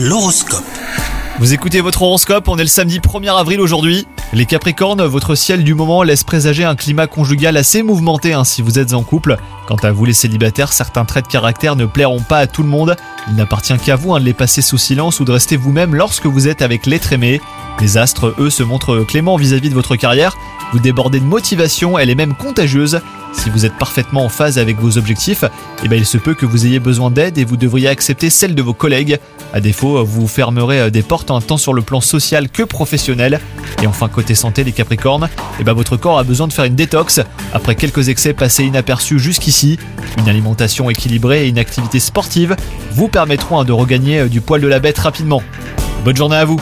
L'horoscope. Vous écoutez votre horoscope, on est le samedi 1er avril aujourd'hui. Les Capricornes, votre ciel du moment laisse présager un climat conjugal assez mouvementé hein, si vous êtes en couple. Quant à vous les célibataires, certains traits de caractère ne plairont pas à tout le monde. Il n'appartient qu'à vous hein, de les passer sous silence ou de rester vous-même lorsque vous êtes avec l'être aimé. Les astres, eux, se montrent cléments vis-à-vis de votre carrière. Vous débordez de motivation, elle est même contagieuse. Si vous êtes parfaitement en phase avec vos objectifs, eh ben il se peut que vous ayez besoin d'aide et vous devriez accepter celle de vos collègues. À défaut, vous fermerez des portes tant sur le plan social que professionnel. Et enfin, côté santé, les Capricornes, eh ben votre corps a besoin de faire une détox. Après quelques excès passés inaperçus jusqu'ici, une alimentation équilibrée et une activité sportive vous permettront hein, de regagner du poil de la bête rapidement. Bonne journée à vous